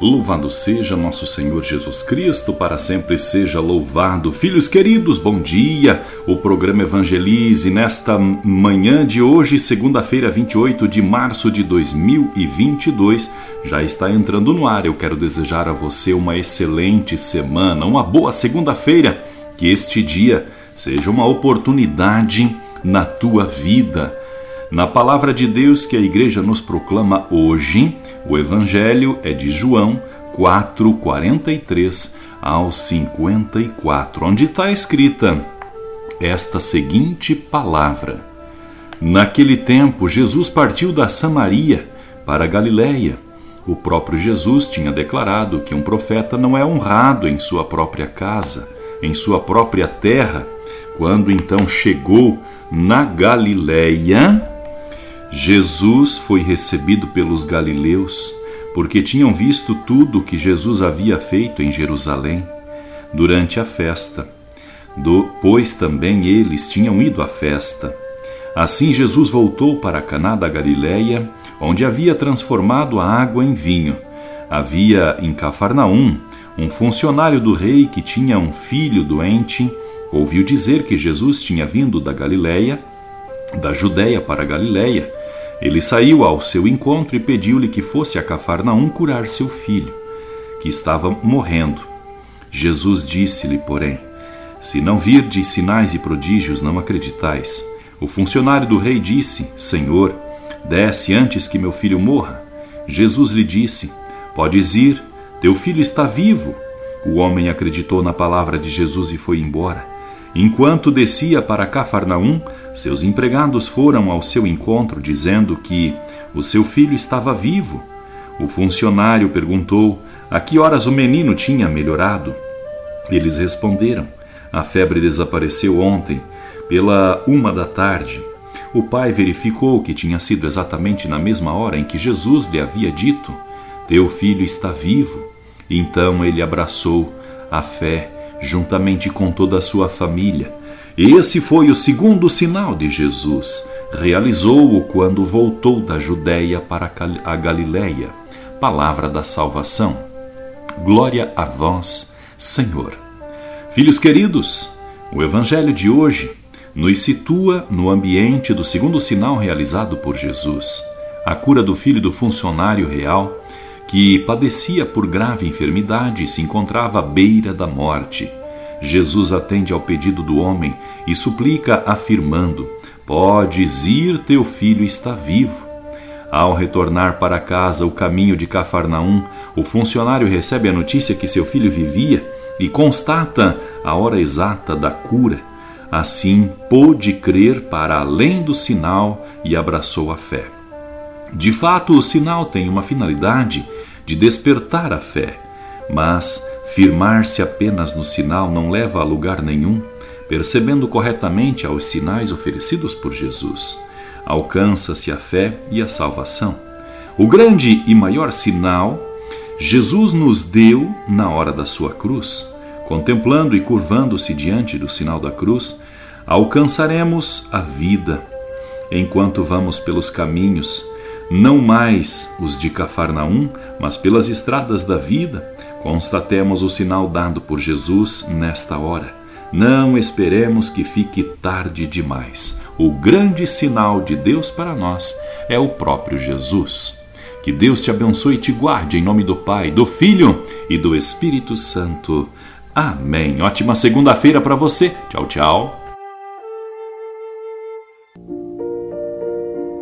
Louvado seja nosso Senhor Jesus Cristo, para sempre seja louvado. Filhos queridos, bom dia. O programa Evangelize nesta manhã de hoje, segunda-feira, 28 de março de 2022, já está entrando no ar. Eu quero desejar a você uma excelente semana, uma boa segunda-feira. Que este dia seja uma oportunidade na tua vida na palavra de Deus que a igreja nos proclama hoje, o evangelho é de João 4:43 ao 54, onde está escrita esta seguinte palavra: Naquele tempo, Jesus partiu da Samaria para a Galiléia. O próprio Jesus tinha declarado que um profeta não é honrado em sua própria casa, em sua própria terra. Quando então chegou na Galiléia, Jesus foi recebido pelos galileus porque tinham visto tudo o que Jesus havia feito em Jerusalém durante a festa, do, pois também eles tinham ido à festa. Assim Jesus voltou para Caná da Galileia, onde havia transformado a água em vinho. Havia em Cafarnaum um funcionário do rei que tinha um filho doente, ouviu dizer que Jesus tinha vindo da Galileia, da Judéia para a Galileia ele saiu ao seu encontro e pediu-lhe que fosse a Cafarnaum curar seu filho, que estava morrendo. Jesus disse-lhe, porém: Se não virdes sinais e prodígios, não acreditais. O funcionário do rei disse: Senhor, desce antes que meu filho morra. Jesus lhe disse: Podes ir, teu filho está vivo. O homem acreditou na palavra de Jesus e foi embora. Enquanto descia para Cafarnaum, seus empregados foram ao seu encontro dizendo que o seu filho estava vivo. O funcionário perguntou a que horas o menino tinha melhorado. Eles responderam: A febre desapareceu ontem, pela uma da tarde. O pai verificou que tinha sido exatamente na mesma hora em que Jesus lhe havia dito: Teu filho está vivo. Então ele abraçou a fé juntamente com toda a sua família. Esse foi o segundo sinal de Jesus. Realizou-o quando voltou da Judéia para a Galiléia. Palavra da salvação. Glória a vós, Senhor. Filhos queridos, o evangelho de hoje nos situa no ambiente do segundo sinal realizado por Jesus, a cura do filho do funcionário real que padecia por grave enfermidade e se encontrava à beira da morte. Jesus atende ao pedido do homem e suplica, afirmando: Podes ir, teu filho está vivo. Ao retornar para casa o caminho de Cafarnaum, o funcionário recebe a notícia que seu filho vivia e constata a hora exata da cura. Assim, pôde crer para além do sinal e abraçou a fé. De fato, o sinal tem uma finalidade de despertar a fé, mas firmar-se apenas no sinal não leva a lugar nenhum, percebendo corretamente aos sinais oferecidos por Jesus. Alcança-se a fé e a salvação. O grande e maior sinal Jesus nos deu na hora da sua cruz. Contemplando e curvando-se diante do sinal da cruz, alcançaremos a vida. Enquanto vamos pelos caminhos não mais os de Cafarnaum, mas pelas estradas da vida, constatemos o sinal dado por Jesus nesta hora. Não esperemos que fique tarde demais. O grande sinal de Deus para nós é o próprio Jesus. Que Deus te abençoe e te guarde em nome do Pai, do Filho e do Espírito Santo. Amém. Ótima segunda-feira para você. Tchau, tchau.